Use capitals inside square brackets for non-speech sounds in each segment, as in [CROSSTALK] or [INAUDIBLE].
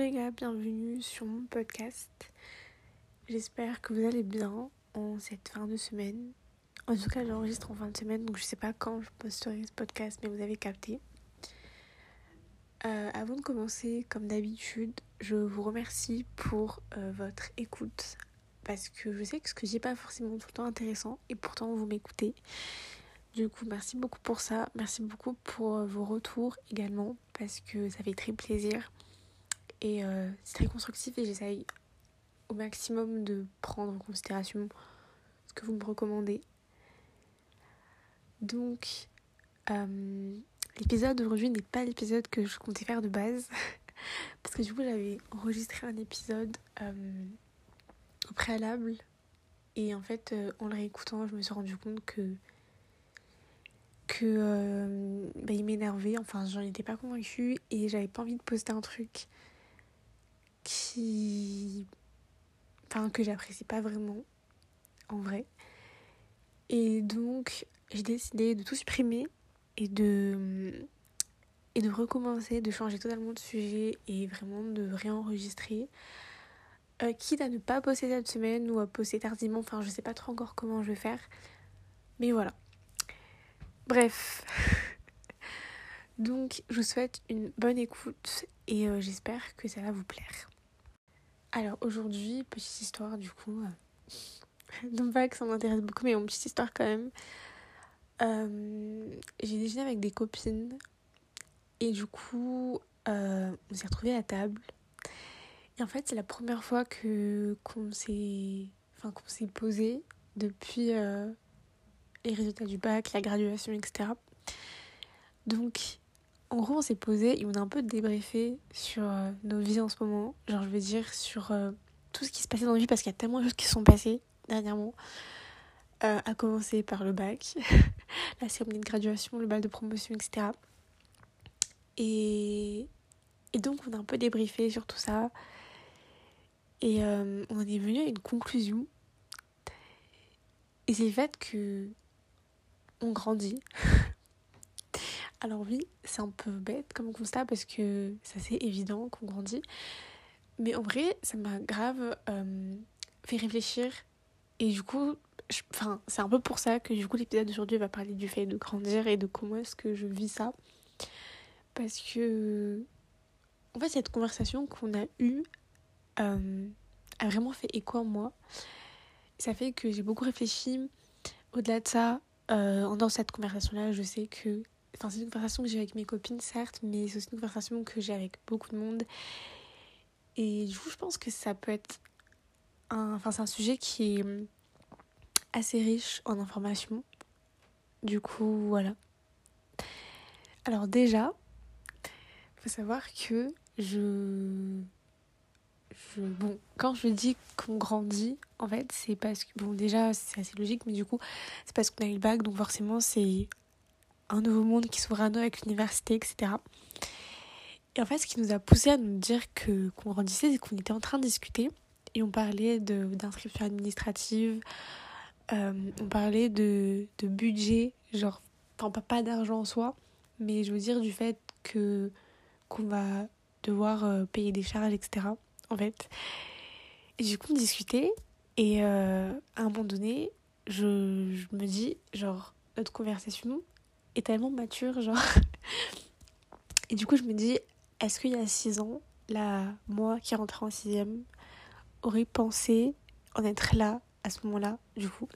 les gars, bienvenue sur mon podcast. J'espère que vous allez bien en cette fin de semaine. En tout cas, j'enregistre en fin de semaine, donc je sais pas quand je posterai ce podcast, mais vous avez capté. Euh, avant de commencer, comme d'habitude, je vous remercie pour euh, votre écoute. Parce que je sais que ce que n'est pas forcément tout le temps intéressant, et pourtant vous m'écoutez. Du coup, merci beaucoup pour ça. Merci beaucoup pour euh, vos retours également, parce que ça fait très plaisir. Et euh, c'est très constructif et j'essaye au maximum de prendre en considération ce que vous me recommandez. Donc, euh, l'épisode d'aujourd'hui n'est pas l'épisode que je comptais faire de base. [LAUGHS] Parce que du coup, j'avais enregistré un épisode euh, au préalable. Et en fait, en le réécoutant, je me suis rendu compte que que bah, il m'énervait, enfin j'en étais pas convaincue et j'avais pas envie de poster un truc qui. Enfin, que j'apprécie pas vraiment, en vrai. Et donc, j'ai décidé de tout supprimer et de. Et de recommencer, de changer totalement de sujet et vraiment de réenregistrer. Euh, quitte à ne pas poster cette semaine ou à poster tardivement, enfin je sais pas trop encore comment je vais faire. Mais voilà. Bref. [LAUGHS] Donc je vous souhaite une bonne écoute et euh, j'espère que ça va vous plaire. Alors aujourd'hui, petite histoire du coup. euh, [LAUGHS] non pas que ça m'intéresse beaucoup, mais une petite histoire quand même. Euh, j'ai déjeuné avec des copines et du coup, euh, on s'est retrouvés à table. Et en fait, c'est la première fois que qu'on s'est, enfin qu'on s'est posé depuis les résultats du bac, la graduation, etc. Donc, en gros, on s'est posé et on a un peu débriefé sur euh, nos vies en ce moment. Genre, je veux dire, sur euh, tout ce qui se passait dans nos vies parce qu'il y a tellement de choses qui se sont passées dernièrement. Euh, à commencer par le bac, [LAUGHS] la cérémonie de graduation, le bal de promotion, etc. Et, et donc, on a un peu débriefé sur tout ça. Et on en est venu à une conclusion. Et c'est le fait que on grandit. [LAUGHS] Alors oui, c'est un peu bête comme constat parce que ça c'est évident qu'on grandit. Mais en vrai, ça m'a grave euh, fait réfléchir. Et du coup, enfin, c'est un peu pour ça que du coup l'épisode d'aujourd'hui va parler du fait de grandir et de comment est-ce que je vis ça. Parce que, en fait, cette conversation qu'on a eue euh, a vraiment fait écho en moi. Ça fait que j'ai beaucoup réfléchi. Au-delà de ça, euh, dans cette conversation-là, je sais que Enfin, c'est une conversation que j'ai avec mes copines, certes, mais c'est aussi une conversation que j'ai avec beaucoup de monde. Et du coup, je pense que ça peut être un... Enfin, c'est un sujet qui est assez riche en informations. Du coup, voilà. Alors déjà, il faut savoir que je... je... Bon, quand je dis qu'on grandit, en fait, c'est parce que... Bon, déjà, c'est assez logique, mais du coup, c'est parce qu'on a eu le bac, donc forcément, c'est un nouveau monde qui s'ouvre à nous avec l'université, etc. Et en fait, ce qui nous a poussé à nous dire que qu'on grandissait, c'est qu'on était en train de discuter et on parlait d'inscription administrative, euh, on parlait de, de budget, genre, enfin pas, pas d'argent en soi, mais je veux dire du fait que qu'on va devoir euh, payer des charges, etc. En fait. Et du coup, on discutait et euh, à un moment donné, je, je me dis, genre, notre conversation est tellement mature, genre. Et du coup, je me dis, est-ce qu'il y a six ans, là, moi qui rentrais en sixième, aurait pensé en être là, à ce moment-là, du coup?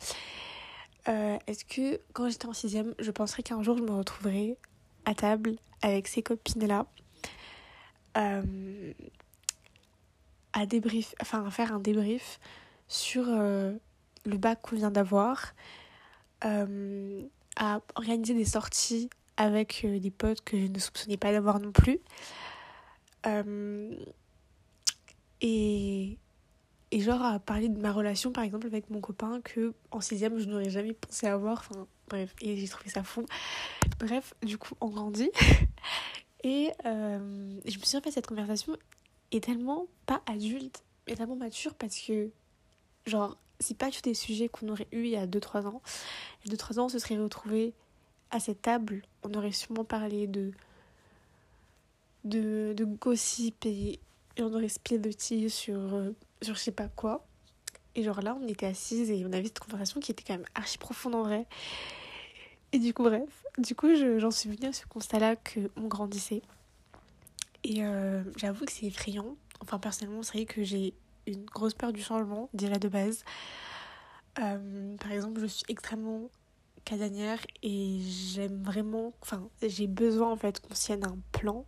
Euh, Est-ce que quand j'étais en sixième, je penserais qu'un jour, je me retrouverai à table avec ces copines-là, euh, à débrief, enfin, à faire un débrief sur euh, le bac qu'on vient d'avoir, à organiser des sorties avec euh, des potes que je ne soupçonnais pas d'avoir non plus. Euh, et, et genre à parler de ma relation par exemple avec mon copain que en sixième je n'aurais jamais pensé avoir. Enfin bref, et j'ai trouvé ça fou. Bref, du coup on grandit. [LAUGHS] Et euh, je me suis en fait cette conversation est tellement pas adulte, mais tellement mature parce que genre c'est pas tous des sujets qu'on aurait eu il y a 2-3 ans. Il y a 2-3 ans on se serait retrouvés à cette table, on aurait sûrement parlé de, de, de gossip et on aurait spiloté sur, euh, sur je sais pas quoi. Et genre là, on était assises et on avait cette conversation qui était quand même archi profonde en vrai. Et du coup, bref, du coup, j'en suis venue à ce constat-là qu'on grandissait. Et euh, j'avoue que c'est effrayant. Enfin, personnellement, c'est vrai que j'ai une grosse peur du changement, déjà de base. Euh, par exemple, je suis extrêmement casanière et j'aime vraiment, enfin j'ai besoin en fait qu'on tienne un plan,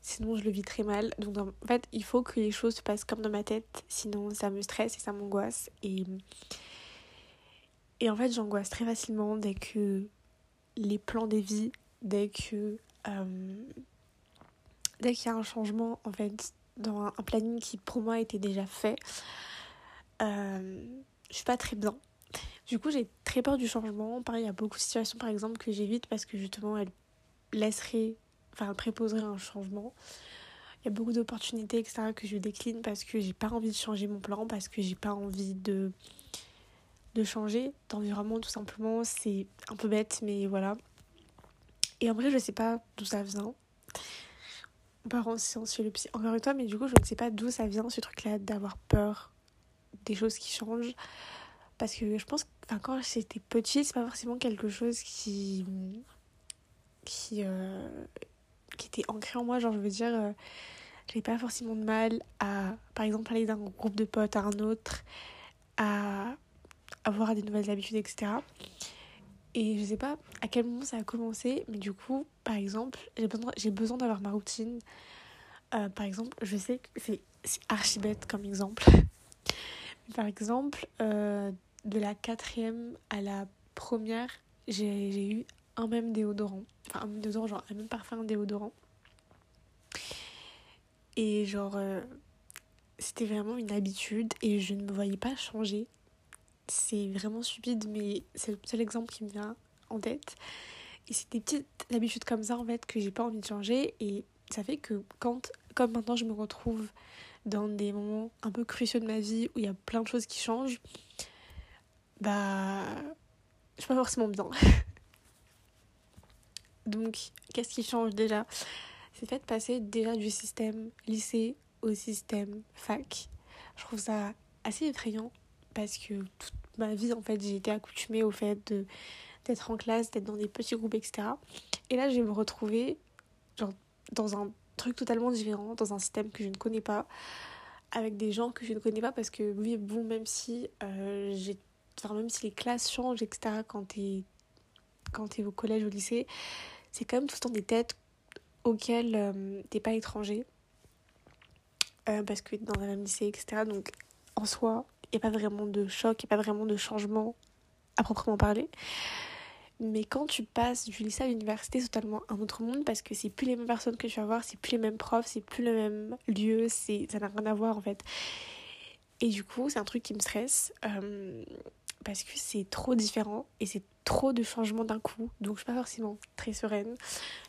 sinon je le vis très mal. Donc en fait il faut que les choses se passent comme dans ma tête, sinon ça me stresse et ça m'angoisse. Et, et en fait j'angoisse très facilement dès que les plans des vies, dès que euh, dès qu'il y a un changement en fait dans un, planning qui pour moi était déjà fait, euh, je suis pas très bien du coup, j'ai très peur du changement. Pareil, il y a beaucoup de situations, par exemple, que j'évite parce que justement, elles laisseraient, enfin, préposeraient un changement. Il y a beaucoup d'opportunités, etc., que je décline parce que j'ai pas envie de changer mon plan, parce que j'ai pas envie de, de changer d'environnement, tout simplement. C'est un peu bête, mais voilà. Et en vrai, je sais pas d'où ça vient. En science chez le psy, encore une fois, mais du coup, je ne sais pas d'où ça vient, ce truc-là, d'avoir peur des choses qui changent. Parce que je pense, enfin, quand j'étais petite, c'est pas forcément quelque chose qui. Euh, était ancré en moi. Genre, je veux dire, euh, j'avais pas forcément de mal à, par exemple, aller d'un groupe de potes à un autre, à avoir des nouvelles habitudes, etc. Et je sais pas à quel moment ça a commencé, mais du coup, par exemple, j'ai besoin, besoin d'avoir ma routine. Euh, par exemple, je sais que c'est, archi bête comme exemple. [LAUGHS] par exemple, euh, de la quatrième à la première, j'ai eu un même déodorant. Enfin, un même déodorant, genre un même parfum déodorant. Et genre, euh, c'était vraiment une habitude et je ne me voyais pas changer. C'est vraiment stupide, mais c'est le seul exemple qui me vient en tête. Et c'est des petites habitudes comme ça, en fait, que j'ai pas envie de changer. Et ça fait que quand, comme maintenant, je me retrouve dans des moments un peu cruciaux de ma vie où il y a plein de choses qui changent, bah, je suis pas forcément bien. [LAUGHS] Donc, qu'est-ce qui change déjà? C'est fait de passer déjà du système lycée au système fac. Je trouve ça assez effrayant parce que toute ma vie, en fait, j'ai été accoutumée au fait de d'être en classe, d'être dans des petits groupes, etc. Et là, je vais me retrouver genre, dans un truc totalement différent, dans un système que je ne connais pas, avec des gens que je ne connais pas parce que oui, bon, même si euh, j'ai enfin, même si les classes changent, etc., quand t'es quand es au collège, au lycée, c'est quand même tout le temps des têtes auxquelles euh, t'es pas étranger. Euh, parce que dans un même lycée, etc. Donc en soi, il a pas vraiment de choc, il a pas vraiment de changement à proprement parler. Mais quand tu passes du lycée à l'université, c'est totalement un autre monde parce que c'est plus les mêmes personnes que tu vas voir, c'est plus les mêmes profs, c'est plus le même lieu, ça n'a rien à voir en fait. Et du coup, c'est un truc qui me stresse. Euh, parce que c'est trop différent et c'est trop de changements d'un coup. Donc je suis pas forcément très sereine.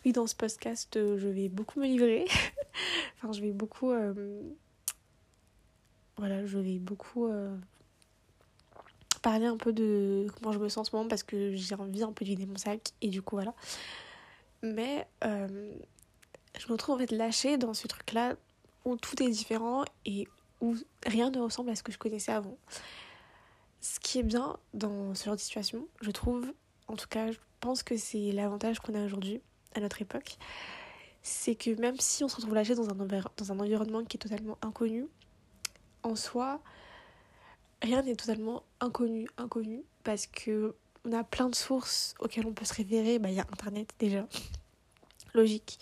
Oui, dans ce podcast, je vais beaucoup me livrer. [LAUGHS] enfin, je vais beaucoup... Euh, voilà, je vais beaucoup euh, parler un peu de comment je me sens en ce moment parce que j'ai envie un peu de mon sac. Et du coup, voilà. Mais je me retrouve en fait lâchée dans ce truc-là où tout est différent et où rien ne ressemble à ce que je connaissais avant. Ce qui est bien dans ce genre de situation, je trouve, en tout cas, je pense que c'est l'avantage qu'on a aujourd'hui, à notre époque, c'est que même si on se retrouve lâché dans un, dans un environnement qui est totalement inconnu, en soi, rien n'est totalement inconnu, inconnu, parce que on a plein de sources auxquelles on peut se référer. Bah, il y a Internet déjà, [LAUGHS] logique.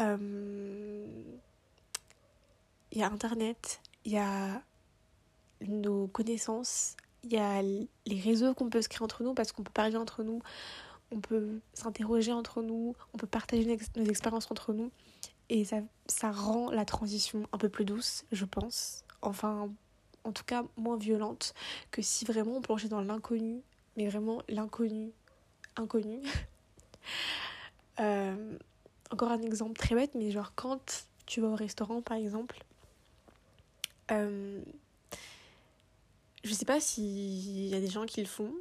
Euh, il y a Internet, il y a nos connaissances, il y a les réseaux qu'on peut se créer entre nous parce qu'on peut parler entre nous, on peut s'interroger entre nous, on peut partager nos expériences entre nous et ça, ça rend la transition un peu plus douce, je pense. Enfin, en tout cas, moins violente que si vraiment on plongeait dans l'inconnu, mais vraiment l'inconnu, inconnu. [LAUGHS] euh, encore un exemple très bête, mais genre quand tu vas au restaurant par exemple, euh, je sais pas s'il y a des gens qui le font.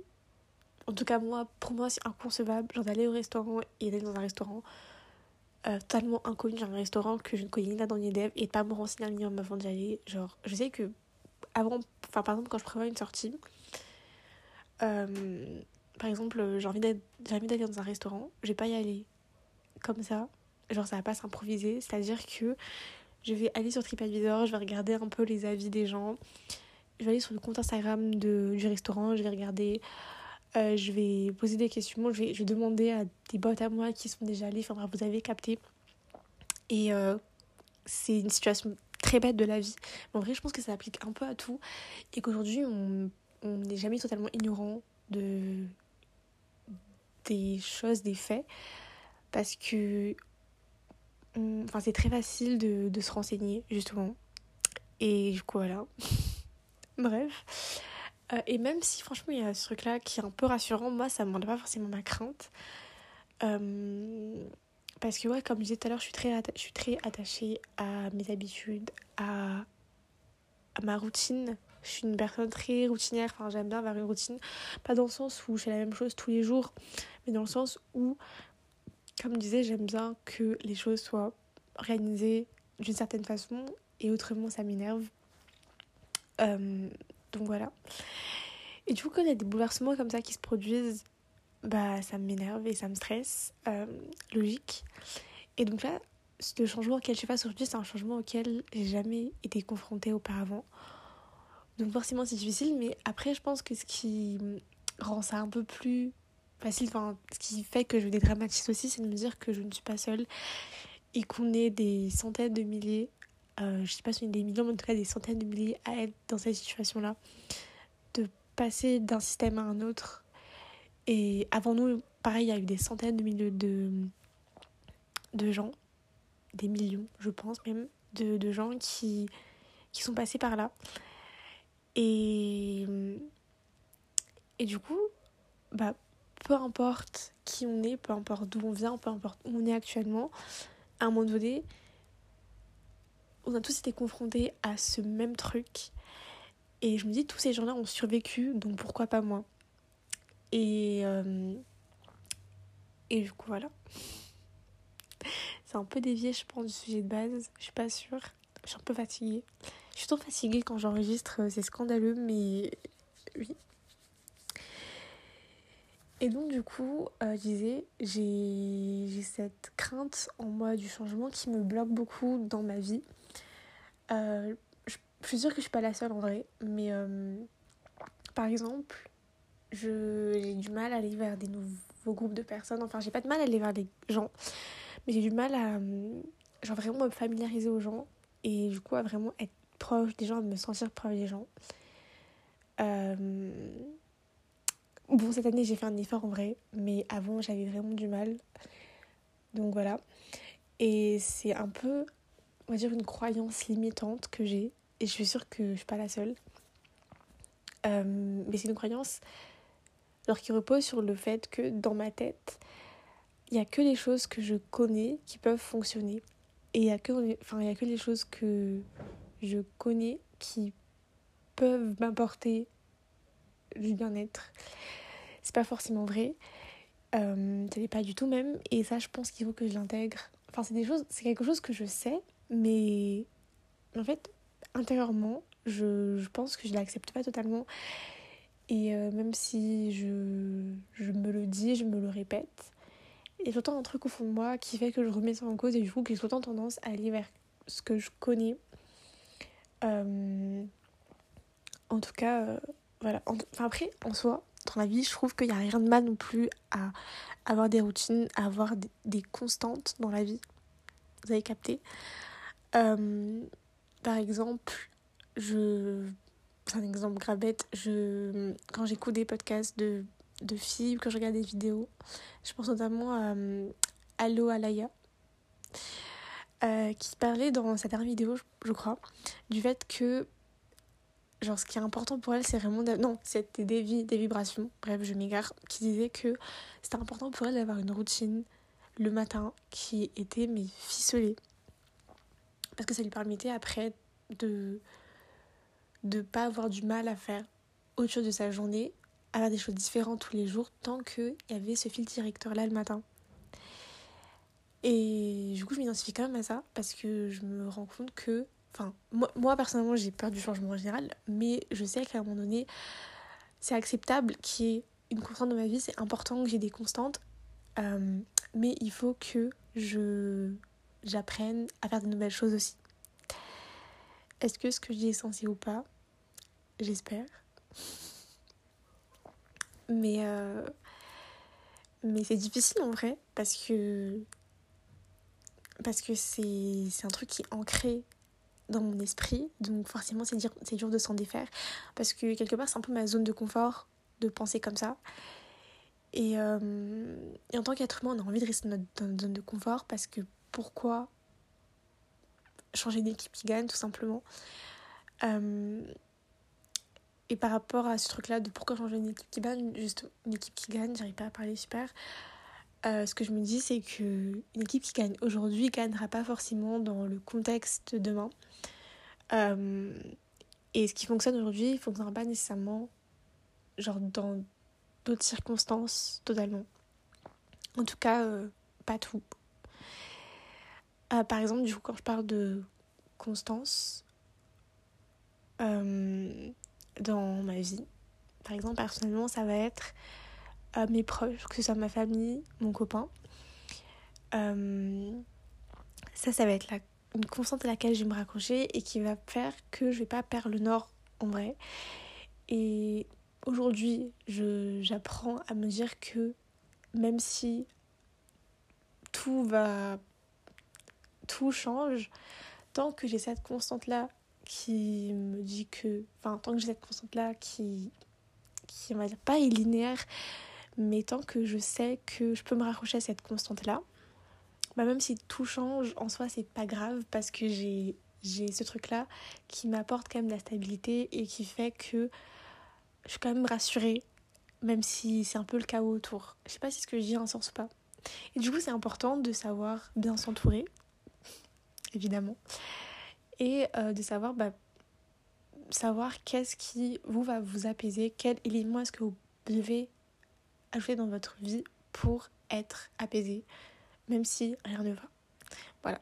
En tout cas, moi, pour moi, c'est inconcevable d'aller au restaurant et d'aller dans un restaurant euh, totalement inconnue dans un restaurant que je ne connais ni là dans ni dev et pas me renseigner un minimum avant d'y aller. Genre, je sais que avant, enfin par exemple quand je prévois une sortie, euh, par exemple j'ai envie d'aller dans un restaurant, je vais pas y aller comme ça, genre ça va pas s'improviser, c'est-à-dire que je vais aller sur TripAdvisor, je vais regarder un peu les avis des gens, je vais aller sur le compte Instagram de, du restaurant, je vais regarder, euh, je vais poser des questions, je vais, demander à des bottes à moi qui sont déjà allés, enfin vous avez capté. Et euh, c'est une situation très bête de la vie. Mais en vrai, je pense que ça applique un peu à tout et qu'aujourd'hui, on n'est jamais totalement ignorant de des choses, des faits, parce que enfin, c'est très facile de se renseigner, justement. Et du coup, voilà. [LAUGHS] Bref. Euh, et même si franchement il y a ce truc-là qui est un peu rassurant, moi ça ne m'enlève pas forcément ma crainte. Euh, parce que ouais, comme je disais tout à l'heure, je suis très, je suis très attachée à mes habitudes, à, à ma routine. Je suis une personne très routinière, enfin j'aime bien avoir une routine. Pas dans le sens où je fais la même chose tous les jours, mais dans le sens où, comme je disais, j'aime bien que les choses soient organisées d'une certaine façon et autrement ça m'énerve. Euh, donc voilà. Et du coup, quand il y a des bouleversements comme ça qui se produisent, bah ça m'énerve et ça me stresse. Euh, logique. Et donc là, le changement auquel je suis face aujourd'hui, c'est un changement auquel j'ai jamais été confrontée auparavant. Donc forcément c'est difficile, mais après je pense que ce qui rend ça un peu plus facile, enfin ce qui fait que je dédramatise aussi, c'est de me dire que je ne suis pas seule et qu'on est des centaines de milliers euh, je sais pas si une des millions, mais en tout cas des centaines de milliers à être dans cette situation-là, de passer d'un système à un autre. Et avant nous, pareil, il y a eu des centaines de milliers de, de gens, des millions, je pense même, de, de gens qui, qui sont passés par là. Et, et du coup, bah, peu importe qui on est, peu importe d'où on vient, peu importe où on est actuellement, à un moment donné, on a tous été confrontés à ce même truc. Et je me dis, tous ces gens-là ont survécu, donc pourquoi pas moi? Et, euh, et du coup, voilà. C'est un peu dévié, je pense, du sujet de base. Je suis pas sûre. Je suis un peu fatiguée. Je suis trop fatiguée quand j'enregistre, c'est scandaleux, mais oui. Et donc, du coup, euh, je disais, j'ai cette crainte en moi du changement qui me bloque beaucoup dans ma vie. Euh, je suis sûre que je suis pas la seule en vrai, mais euh, par exemple, j'ai du mal à aller vers des nouveaux groupes de personnes. Enfin, j'ai pas de mal à aller vers des gens, mais j'ai du mal à genre vraiment me familiariser aux gens et du coup à vraiment être proche des gens, à me sentir proche des gens. Euh, bon, cette année j'ai fait un effort en vrai, mais avant j'avais vraiment du mal. Donc voilà. Et c'est un peu on va dire, une croyance limitante que j'ai, et je suis sûre que je suis pas la seule. Euh, mais c'est une croyance alors qui repose sur le fait que dans ma tête, il n'y a que les choses que je connais qui peuvent fonctionner. Et il n'y a, que, enfin, a que les choses que je connais qui peuvent m'apporter du bien-être. C'est pas forcément vrai. Euh, ce n'est pas du tout même. Et ça, je pense qu'il faut que je l'intègre. Enfin, c'est quelque chose que je sais, mais en fait, intérieurement, je, je pense que je l'accepte pas totalement. Et euh, même si je, je me le dis, je me le répète, il y a un truc au fond de moi qui fait que je remets ça en cause et du coup que j'ai tout le temps tendance à aller vers ce que je connais. Euh, en tout cas, euh, voilà. enfin après, en soi, dans la vie, je trouve qu'il n'y a rien de mal non plus à avoir des routines, à avoir des, des constantes dans la vie. Vous avez capté? Euh, par exemple, je. C'est un exemple grave Je... Quand j'écoute des podcasts de, de filles, quand je regarde des vidéos, je pense notamment à euh, Allo Alaya, euh, qui parlait dans sa dernière vidéo, je crois, du fait que genre ce qui est important pour elle c'est vraiment non c'était des, des vibrations bref je m'égare qui disait que c'était important pour elle d'avoir une routine le matin qui était mais ficelée parce que ça lui permettait après de ne pas avoir du mal à faire autre chose de sa journée, à faire des choses différentes tous les jours, tant qu'il y avait ce fil directeur là le matin. Et du coup, je m'identifie quand même à ça parce que je me rends compte que. Enfin, moi, moi personnellement, j'ai peur du changement en général, mais je sais qu'à un moment donné, c'est acceptable qu'il y ait une constante dans ma vie, c'est important que j'ai des constantes, euh, mais il faut que je j'apprenne à faire de nouvelles choses aussi. Est-ce que ce que je dis est sensé ou pas? J'espère. Mais, euh, mais c'est difficile en vrai parce que parce que c'est un truc qui est ancré dans mon esprit, donc forcément c'est dur, dur de s'en défaire, parce que quelque part c'est un peu ma zone de confort de penser comme ça. Et, euh, et en tant qu'être humain, on a envie de rester dans notre, zone de confort, parce que pourquoi changer d'équipe qui gagne, tout simplement euh, Et par rapport à ce truc-là de pourquoi changer une équipe qui gagne, juste une équipe qui gagne, j'arrive pas à parler super. Euh, ce que je me dis, c'est qu'une équipe qui gagne aujourd'hui gagnera pas forcément dans le contexte de demain. Euh, et ce qui fonctionne aujourd'hui ne fonctionnera pas nécessairement genre dans d'autres circonstances totalement. En tout cas, pas tout. Par exemple, du coup, quand je parle de constance dans ma vie, par exemple, personnellement, ça va être mes proches, que ce soit ma famille, mon copain. Euh, ça, ça va être la, une constante à laquelle je vais me raccrocher et qui va faire que je vais pas perdre le nord en vrai. Et aujourd'hui, j'apprends à me dire que même si tout va. Tout change, tant que j'ai cette constante-là qui me dit que. Enfin, tant que j'ai cette constante-là qui. qui, on va dire, pas est linéaire, mais tant que je sais que je peux me raccrocher à cette constante-là, bah même si tout change, en soi, c'est pas grave parce que j'ai, j'ai ce truc-là qui m'apporte quand même de la stabilité et qui fait que je suis quand même rassurée, même si c'est un peu le chaos autour. Je sais pas si ce que je dis a un sens ou pas. Et du coup, c'est important de savoir bien s'entourer, évidemment, et euh, de savoir, bah, savoir qu'est-ce qui vous va vous apaiser, quel élément est-ce que vous devez ajouter dans votre vie pour être apaisé, même si rien ne va. Voilà.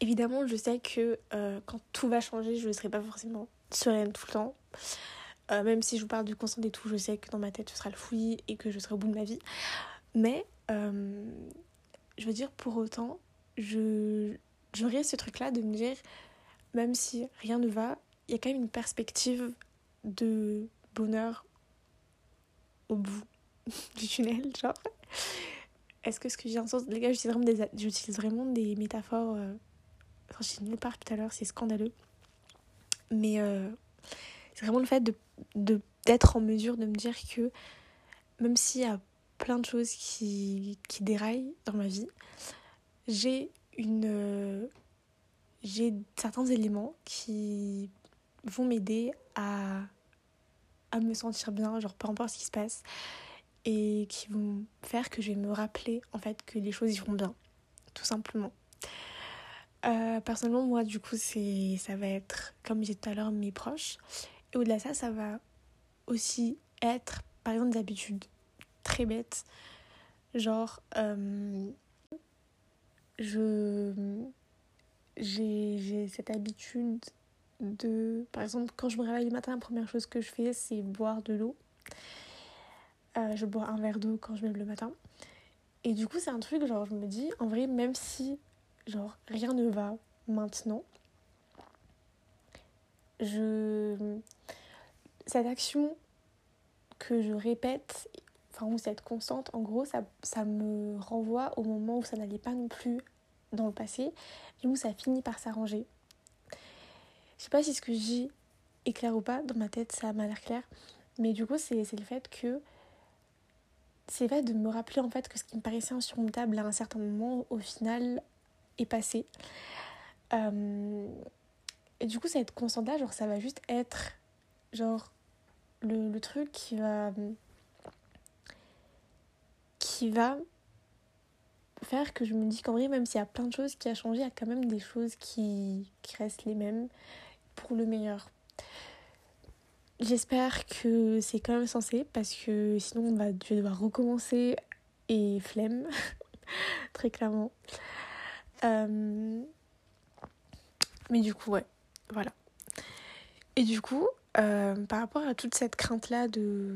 Évidemment, je sais que euh, quand tout va changer, je ne serai pas forcément sereine tout le temps. Euh, même si je vous parle du constant et tout, je sais que dans ma tête, ce sera le fouillis et que je serai au bout de ma vie. Mais, je veux dire, pour autant, je j'aurais ce truc-là de me dire, même si rien ne va, il y a quand même une perspective de bonheur au bout [LAUGHS] du tunnel, genre. Est-ce que ce que j'ai un sens. Les gars, j'utilise vraiment des, j'utilise vraiment des métaphores. Euh... Enfin, j'ai nulle part tout à l'heure, c'est scandaleux. Mais euh, c'est vraiment le fait de, d'être en mesure de me dire que même s'il y a plein de choses qui, qui déraillent dans ma vie, j'ai une. Euh, j'ai certains éléments qui vont m'aider à, à me sentir bien, genre peu importe ce qui se passe et qui vont faire que je vais me rappeler en fait que les choses iront bien, tout simplement. Euh, personnellement, moi, du coup, c'est ça va être, comme disais tout à l'heure, mes proches. Et au-delà de ça, ça va aussi être, par exemple, des habitudes très bêtes. Genre, euh, j'ai cette habitude de, par exemple, quand je me réveille le matin, la première chose que je fais, c'est boire de l'eau. Euh, je bois un verre d'eau quand je me lève le matin. Et du coup, c'est un truc, genre, je me dis, en vrai, même si, genre, rien ne va maintenant, je. Cette action que je répète, enfin, ou cette constante, en gros, ça, ça me renvoie au moment où ça n'allait pas non plus dans le passé, et où ça finit par s'arranger. Je sais pas si ce que dis est clair ou pas, dans ma tête, ça m'a l'air clair, mais du coup, c'est le fait que c'est fait de me rappeler en fait que ce qui me paraissait insurmontable à un certain moment, au final, est passé. Euh, et du coup, cette constante-là, genre, ça va juste être, genre, le, le truc qui va. Qui va faire que je me dis qu'en vrai, même s'il y a plein de choses qui a changé, il y a quand même des choses qui, restent les mêmes pour le meilleur. J'espère que c'est quand même censé parce que sinon on va, je vais devoir recommencer et flemme. [LAUGHS] très clairement. Euh, mais du coup, ouais, voilà. Et du coup, euh, par rapport à toute cette crainte-là de,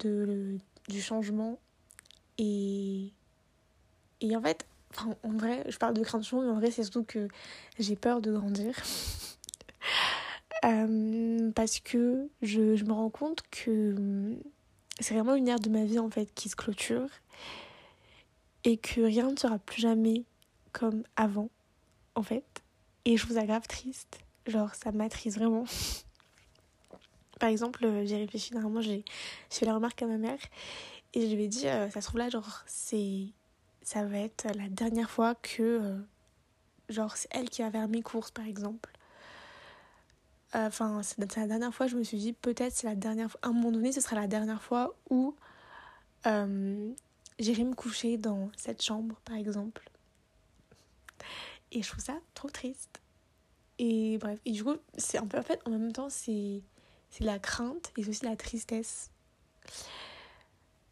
de, du changement, et, et en fait, en vrai, je parle de crainte de changement, mais en vrai, c'est surtout que j'ai peur de grandir. [LAUGHS] Euh, parce que je, me rends compte que c'est vraiment une ère de ma vie en fait qui se clôture. Et que rien ne sera plus jamais comme avant en fait. Et je trouve ça grave triste. Genre ça m'attriste vraiment. [LAUGHS] Par exemple euh, j'ai réfléchi normalement j'ai fait la remarque à ma mère et je lui ai dit euh, ça se trouve là genre c'est ça va être la dernière fois que euh, genre c'est elle qui va faire mes courses par exemple Enfin, c'est la dernière fois, je me suis dit, peut-être c'est la dernière fois. À un moment donné, ce sera la dernière fois où euh, j'irai me coucher dans cette chambre, par exemple. Et je trouve ça trop triste. Et bref, et du coup, c'est en fait, en même temps, c'est la crainte et c'est aussi la tristesse.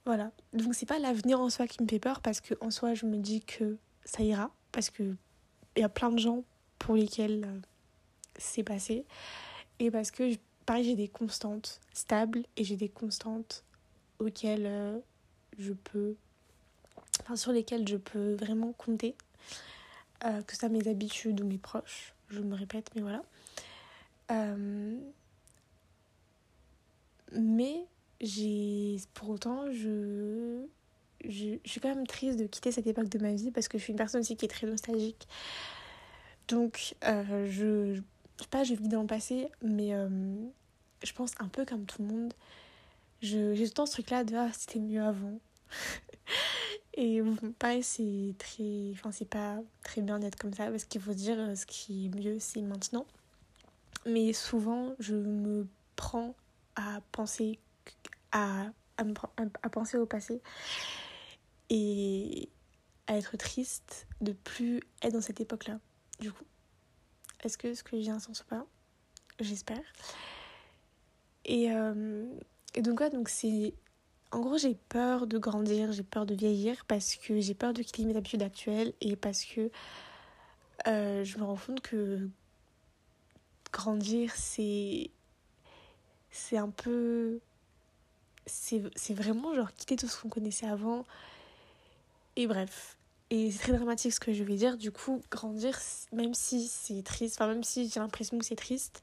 Voilà. Donc, c'est pas l'avenir en soi qui me fait peur parce que en soi, je me dis que ça ira. Parce que il y a plein de gens pour lesquels euh, c'est passé. Et parce que, pareil, j'ai des constantes stables et j'ai des constantes auxquelles euh, je peux. Sur lesquelles je peux vraiment compter. Euh, que soit mes habitudes ou mes proches. Je me répète, mais voilà. Mais j'ai. Pour autant, je. Je, suis quand même triste de quitter cette époque de ma vie parce que je suis une personne aussi qui est très nostalgique. Donc, je, je sais pas, je vis dans le passé, mais euh, je pense un peu comme tout le monde. J'ai tout temps ce truc-là de ah, c'était mieux avant. [LAUGHS] Et pareil, c'est très. Enfin, c'est pas très bien d'être comme ça parce qu'il faut dire euh, ce qui est mieux, c'est maintenant. Mais souvent, je me prends à penser à, à, me, à penser au passé et à être triste de plus être dans cette époque-là, du coup. Est-ce que ce que je dis un sens ou pas? J'espère. Et, euh, et donc, donc c'est. En gros, j'ai peur de grandir, j'ai peur de vieillir parce que j'ai peur de quitter mes habitudes actuelles et parce que euh, je me rends compte que grandir, c'est. C'est un peu. C'est vraiment genre quitter tout ce qu'on connaissait avant. Et bref, et c'est très dramatique ce que je vais dire. Du coup, grandir, même si c'est triste, enfin, même si j'ai l'impression que c'est triste,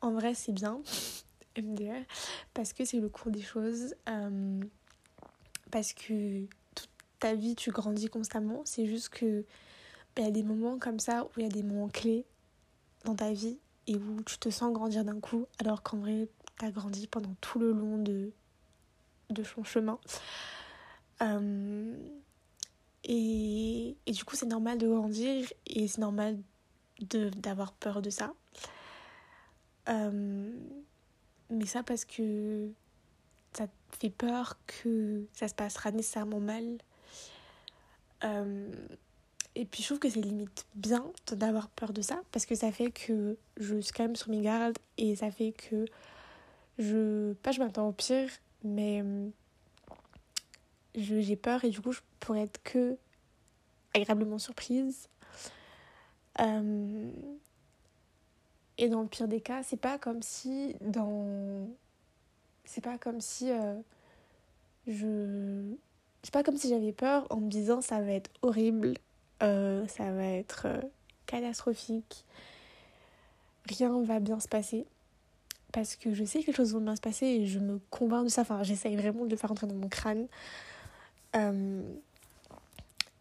en vrai, c'est bien. [LAUGHS] MDR. Parce que c'est le cours des choses. Euh, parce que toute ta vie, tu grandis constamment. C'est juste que. Il y a des moments comme ça où il y a des moments clés dans ta vie et où tu te sens grandir d'un coup, alors qu'en vrai, tu as grandi pendant tout le long de, de son chemin. Euh, et, et du coup, c'est normal de grandir et c'est normal d'avoir peur de ça. Euh, mais ça parce que ça fait peur que ça se passera nécessairement mal. Euh, et puis je trouve que c'est limite bien d'avoir peur de ça parce que ça fait que je suis quand même sur mes gardes et ça fait que je. Pas je m'attends au pire, mais j'ai peur et du coup je pourrais être que agréablement surprise. Euh, et dans le pire des cas, c'est pas comme si dans. C'est pas comme si euh, je. C'est pas comme si j'avais peur en me disant ça va être horrible, euh, ça va être catastrophique, rien va bien se passer. Parce que je sais que les choses vont bien se passer et je me convainc de ça. Enfin, j'essaye vraiment de le faire entrer dans mon crâne. Euh,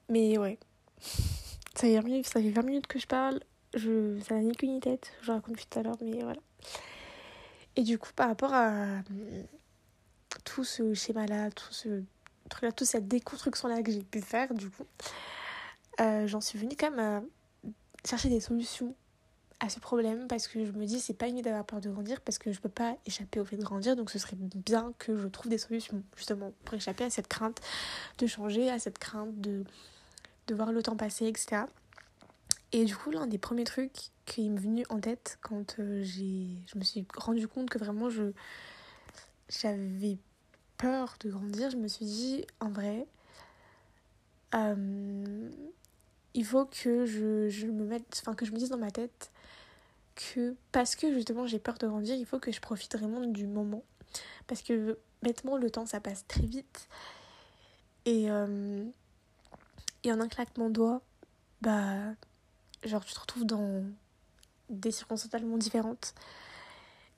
mais ouais. [LAUGHS] Ça, fait 20 minutes que je parle. Je, ça n'a ni queue ni tête. Je raconte tout à l'heure, mais voilà. Et du coup, par rapport à euh, tout ce schéma-là, tout ce truc-là, toute cette déconstruction-là que j'ai pu faire, du coup, euh, j'en suis venue quand même à chercher des solutions à ce problème parce que je me dis c'est pas une idée d'avoir peur de grandir parce que je peux pas échapper au fait de grandir. Donc ce serait bien que je trouve des solutions justement pour échapper à cette crainte de changer à cette crainte de, de voir le temps passer etc et du coup l'un des premiers trucs qui m'est venu en tête quand euh, j'ai je me suis rendu compte que vraiment je j'avais peur de grandir je me suis dit en vrai euh, il faut que je, je me mette, enfin que je me dise dans ma tête que parce que justement j'ai peur de grandir, il faut que je profite vraiment du moment. Parce que bêtement, le temps ça passe très vite. Et, euh, et en un claquement de doigts, bah, genre tu te retrouves dans des circonstances totalement différentes.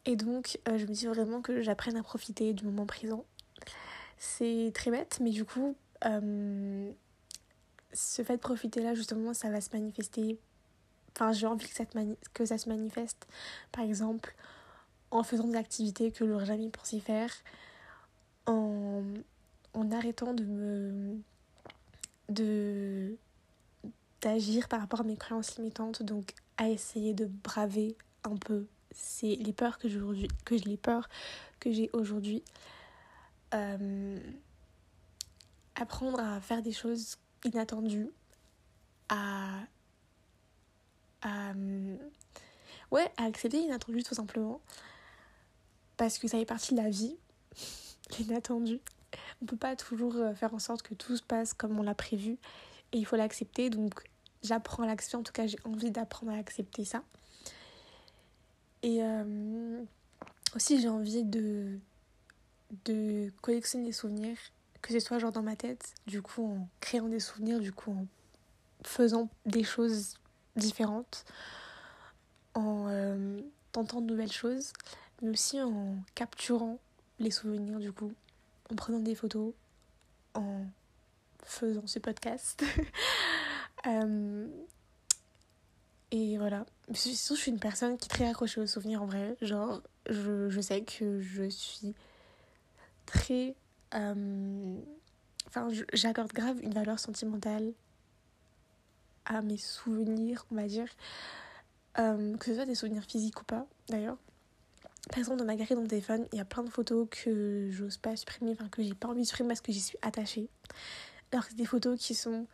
Et donc, euh, je me dis vraiment que j'apprenne à profiter du moment présent. C'est très bête, mais du coup, euh, ce fait de profiter là, justement, ça va se manifester. Enfin, j'ai envie que ça, se manifeste, par exemple, en faisant des activités que j'aurais jamais pensé faire, en, en arrêtant de me. de d'agir par rapport à mes croyances limitantes, donc à essayer de braver un peu c'est les peurs que j'ai aujourd'hui que les peurs que j'ai aujourd'hui euh, apprendre à faire des choses inattendues à à ouais à accepter l'inattendu tout simplement. Parce que ça fait partie de la vie [LAUGHS] l'inattendu. On peut pas toujours euh, faire en sorte que tout se passe comme on l'a prévu. Et il faut l'accepter donc j'apprends à l'accepter. En tout cas j'ai envie d'apprendre à accepter ça. Et euh, aussi, j'ai envie de, de collectionner des souvenirs, que ce soit genre dans ma tête, du coup en créant des souvenirs, du coup en faisant des choses différentes, en euh, tentant de nouvelles choses, mais aussi en capturant les souvenirs, du coup, en prenant des photos, en faisant ce podcast. [LAUGHS] euh, et voilà. Surtout, je suis une personne qui est très accrochée aux souvenirs en vrai. Genre, je, je sais que je suis très. Euh, enfin, j'accorde grave une valeur sentimentale à mes souvenirs, on va dire. Euh, que ce soit des souvenirs physiques ou pas, d'ailleurs. Par exemple, dans ma galerie dans mon téléphone, il y a plein de photos que j'ose pas supprimer, enfin que j'ai pas envie de supprimer parce que j'y suis attachée. Alors que c'est des photos qui sont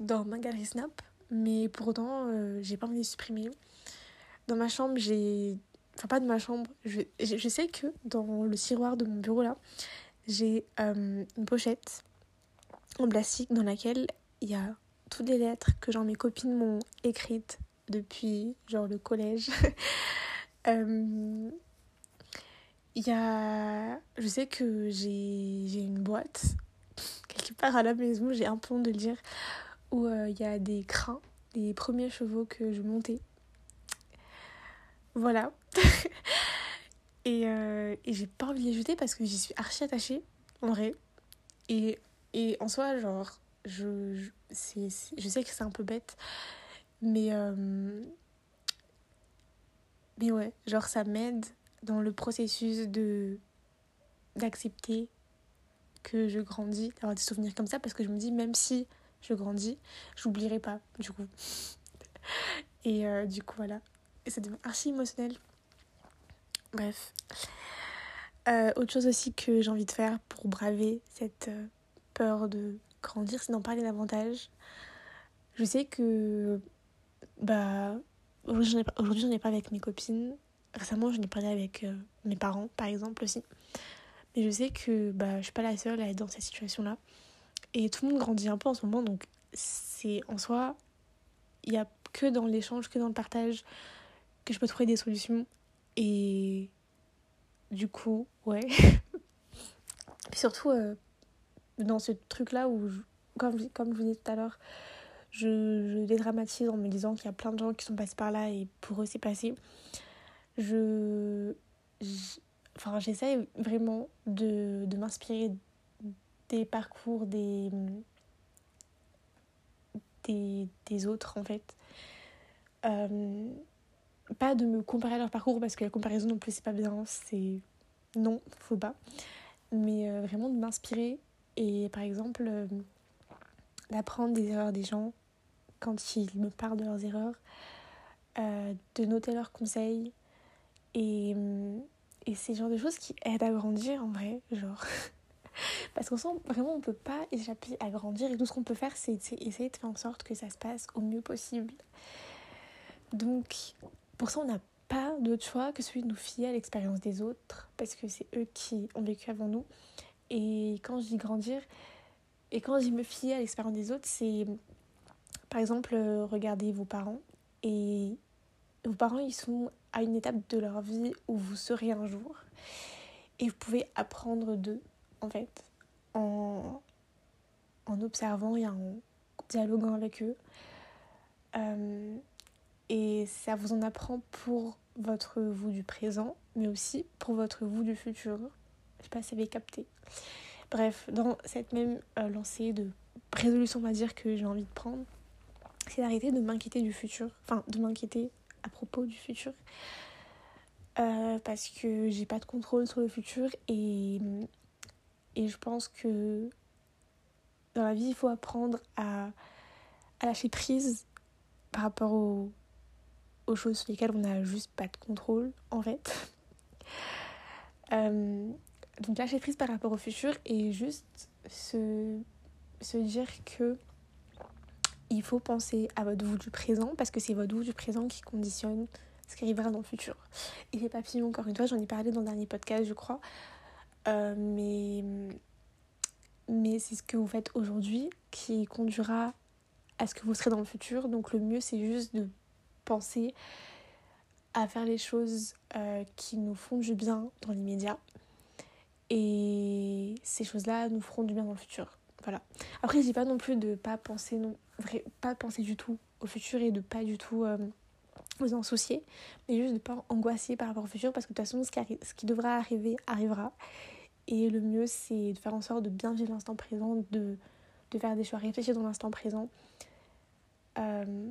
dans ma galerie Snap, mais pourtant, euh, j'ai pas envie de supprimer. Dans ma chambre, j'ai. Enfin, pas de ma chambre. Je, je sais que dans le tiroir de mon bureau là, j'ai euh, une pochette en plastique dans laquelle il y a toutes les lettres que genre mes copines m'ont écrites depuis genre le collège. [LAUGHS] Euh, il y a. Je sais que j'ai une boîte quelque part à la maison, j'ai un peu de le dire, où euh, il y a des crins, les premiers chevaux que je montais. Voilà. [LAUGHS] et, euh, et j'ai pas envie de les jeter parce que j'y suis archi attachée, en vrai. Et, et en soi, genre, je, je, sais que c'est un peu bête, mais, euh, mais ouais, genre, ça m'aide dans le processus de d'accepter que je grandis, d'avoir des souvenirs comme ça, parce que je me dis, même si je grandis, j'oublierai pas, du coup. [LAUGHS] Et euh, du coup, voilà. Et ça devient archi émotionnel. Bref. Euh, autre chose aussi que j'ai envie de faire pour braver cette peur de grandir, c'est d'en parler davantage. Je sais que bah aujourd'hui j'en ai, ai, pas avec mes copines. Récemment j'en ai parlé avec mes parents par exemple aussi. Mais je sais que bah, je suis pas la seule à être dans cette situation là. Et tout le monde grandit un peu en ce moment, donc c'est en soi, il n'y a que dans l'échange, que dans le partage que je peux trouver des solutions. Et du coup, ouais. [LAUGHS] Puis surtout, euh, dans ce truc-là où, comme, comme je vous disais tout à l'heure, je, je dédramatise en me disant qu'il y a plein de gens qui sont passés par là et pour eux c'est passé. Je. Enfin, j'essaie vraiment de, de m'inspirer des parcours des, des, des autres en fait. Euh, pas de me comparer à leur parcours parce que la comparaison non plus c'est pas bien, c'est non, faut pas. Mais euh, vraiment de m'inspirer et par exemple euh, d'apprendre des erreurs des gens quand ils me parlent de leurs erreurs, de noter leurs conseils et, et c'est le genre de choses qui aident à grandir en vrai, genre. [LAUGHS] Parce qu'en sent vraiment, on peut pas échapper à grandir et tout ce qu'on peut faire, c'est essayer de faire en sorte que ça se passe au mieux possible. Donc, pour ça, on n'a pas d'autre choix que celui de nous fier à l'expérience des autres parce que c'est eux qui ont vécu avant nous. Et quand je dis grandir, Et quand je me fie à l'expérience des autres, c'est par exemple, regardez vos parents et vos parents, ils sont à une étape de leur vie où vous serez un jour et vous pouvez apprendre d'eux, en fait, en, en observant et en dialoguant avec eux. Euh, et ça vous en apprend pour votre vous du présent, mais aussi pour votre vous du futur. Je sais pas si vous avez capté. Bref, dans cette même euh, lancée de résolution, on va dire, que j'ai envie de prendre, c'est d'arrêter de m'inquiéter du futur. Enfin, de m'inquiéter à propos du futur. Euh, parce que j'ai pas de contrôle sur le futur et, je pense que dans la vie, il faut apprendre à, à lâcher prise par rapport aux, aux choses sur lesquelles on n'a juste pas de contrôle en fait. [LAUGHS] Euh, donc lâcher prise par rapport au futur et juste se, se dire que il faut penser à votre vous du présent parce que c'est votre vous du présent qui conditionne ce qui arrivera dans le futur. Et les papillons, encore une fois, j'en ai parlé dans le dernier podcast, je crois. Euh, mais mais c'est ce que vous faites aujourd'hui qui conduira à ce que vous serez dans le futur. Donc le mieux, c'est juste de penser à faire les choses euh, qui nous font du bien dans l'immédiat. Et ces choses-là nous feront du bien dans le futur. Voilà. Après, je dis pas non plus de pas penser non, vrai, pas penser du tout au futur et de pas du tout euh, vous en soucier, mais juste de pas angoisser par rapport au futur parce que de toute façon, ce qui, ce qui devra arriver arrivera. Et le mieux, c'est de faire en sorte de bien vivre l'instant présent, de, de faire des choix réfléchis dans l'instant présent. Euh,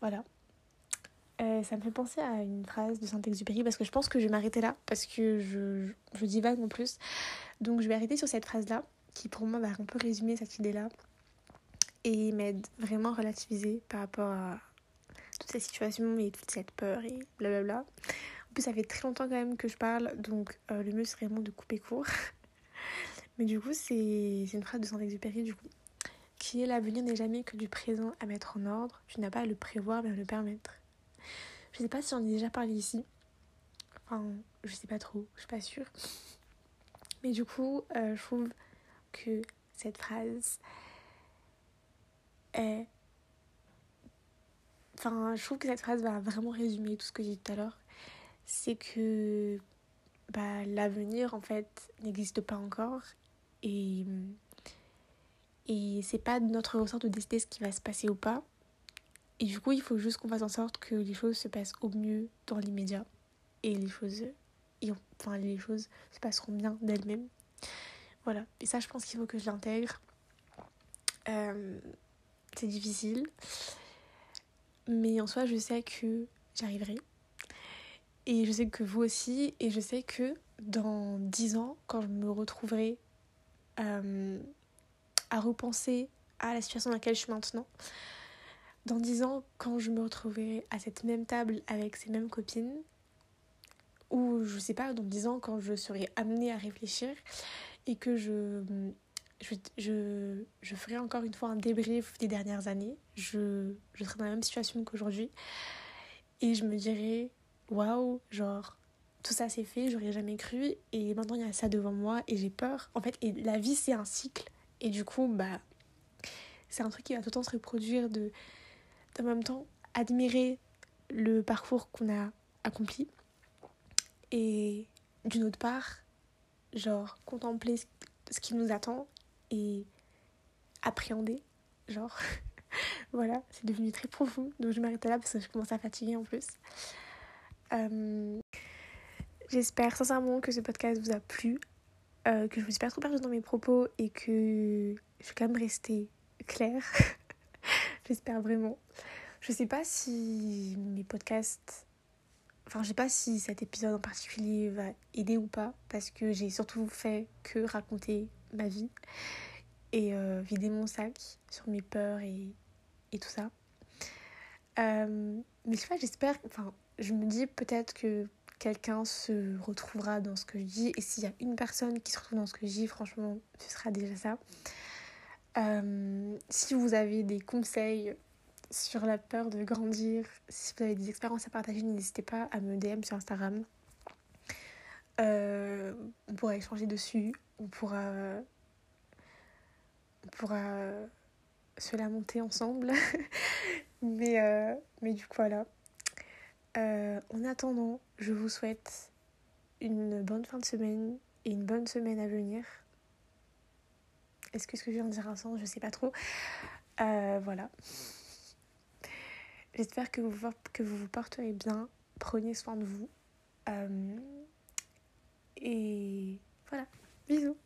voilà. Euh, ça me fait penser à une phrase de Saint-Exupéry parce que je pense que je vais m'arrêter là parce que je, divague en plus. Donc je vais arrêter sur cette phrase-là qui pour moi va un peu résumer cette idée-là et m'aide vraiment à relativiser par rapport à toute cette situation et toute cette peur et blablabla. En plus, ça fait très longtemps quand même que je parle, donc euh, le mieux serait vraiment de couper court. [LAUGHS] Mais du coup, c'est une phrase de Saint-Exupéry, du coup, qui est l'avenir n'est jamais que du présent à mettre en ordre. Tu n'as pas à le prévoir, mais à le permettre. Je sais pas si j'en ai déjà parlé ici. Enfin, je sais pas trop, je suis pas sûre. Mais du coup, euh, je trouve que cette phrase est Enfin, je trouve que cette phrase va vraiment résumer tout ce que j'ai dit tout à l'heure. C'est que bah, l'avenir, en fait, n'existe pas encore. Et, et c'est pas de notre ressort de décider ce qui va se passer ou pas. Et du coup, il faut juste qu'on fasse en sorte que les choses se passent au mieux dans l'immédiat. Et les choses, enfin, les choses se passeront bien d'elles-mêmes. Voilà. Et ça, je pense qu'il faut que je l'intègre. Euh, c'est difficile. Mais en soi, je sais que j'arriverai. Et je sais que vous aussi. Et je sais que dans dix ans, quand je me retrouverai euh, à repenser à la situation dans laquelle je suis maintenant, dans dix ans, quand je me retrouverai à cette même table avec ces mêmes copines, ou je sais pas, dans dix ans, quand je serai amenée à réfléchir et que je je, je, je, ferai encore une fois un débrief des dernières années. Je, je serai dans la même situation qu'aujourd'hui. Et je me dirai, waouh, genre, tout ça c'est fait, j'aurais jamais cru. Et maintenant, il y a ça devant moi et j'ai peur. En fait, et la vie, c'est un cycle. Et du coup, bah, c'est un truc qui va tout le temps se reproduire de, en même temps, admirer le parcours qu'on a accompli. Et d'une autre part, genre, contempler ce qui nous attend et appréhender, genre. [LAUGHS] voilà, c'est devenu très profond, donc je m'arrête là parce que je commence à fatiguer en plus. Euh, j'espère sincèrement que ce podcast vous a plu, euh, que je vous suis pas trop perdue dans mes propos et que je vais quand même rester claire. [LAUGHS] J'espère vraiment. Je sais pas si mes podcasts. Enfin, je sais pas si cet épisode en particulier va aider ou pas, parce que j'ai surtout fait que raconter ma vie et euh, vider mon sac sur mes peurs et, et tout ça. Euh, mais je sais pas, j'espère, enfin, je me dis peut-être que quelqu'un se retrouvera dans ce que je dis. Et s'il y a une personne qui se retrouve dans ce que je dis, franchement, ce sera déjà ça. Euh, si vous avez des conseils sur la peur de grandir, si vous avez des expériences à partager, n'hésitez pas à me DM sur Instagram. on pourra échanger dessus, on pourra pourra se lamenter ensemble. [LAUGHS] mais, euh, mais du coup, voilà. Euh, en attendant, je vous souhaite une bonne fin de semaine et une bonne semaine à venir. Est-ce que ce que je viens de dire un sens? Je sais pas trop. Euh, voilà. J'espère que vous, vous vous porterez bien. Prenez soin de vous. et voilà. Bisous.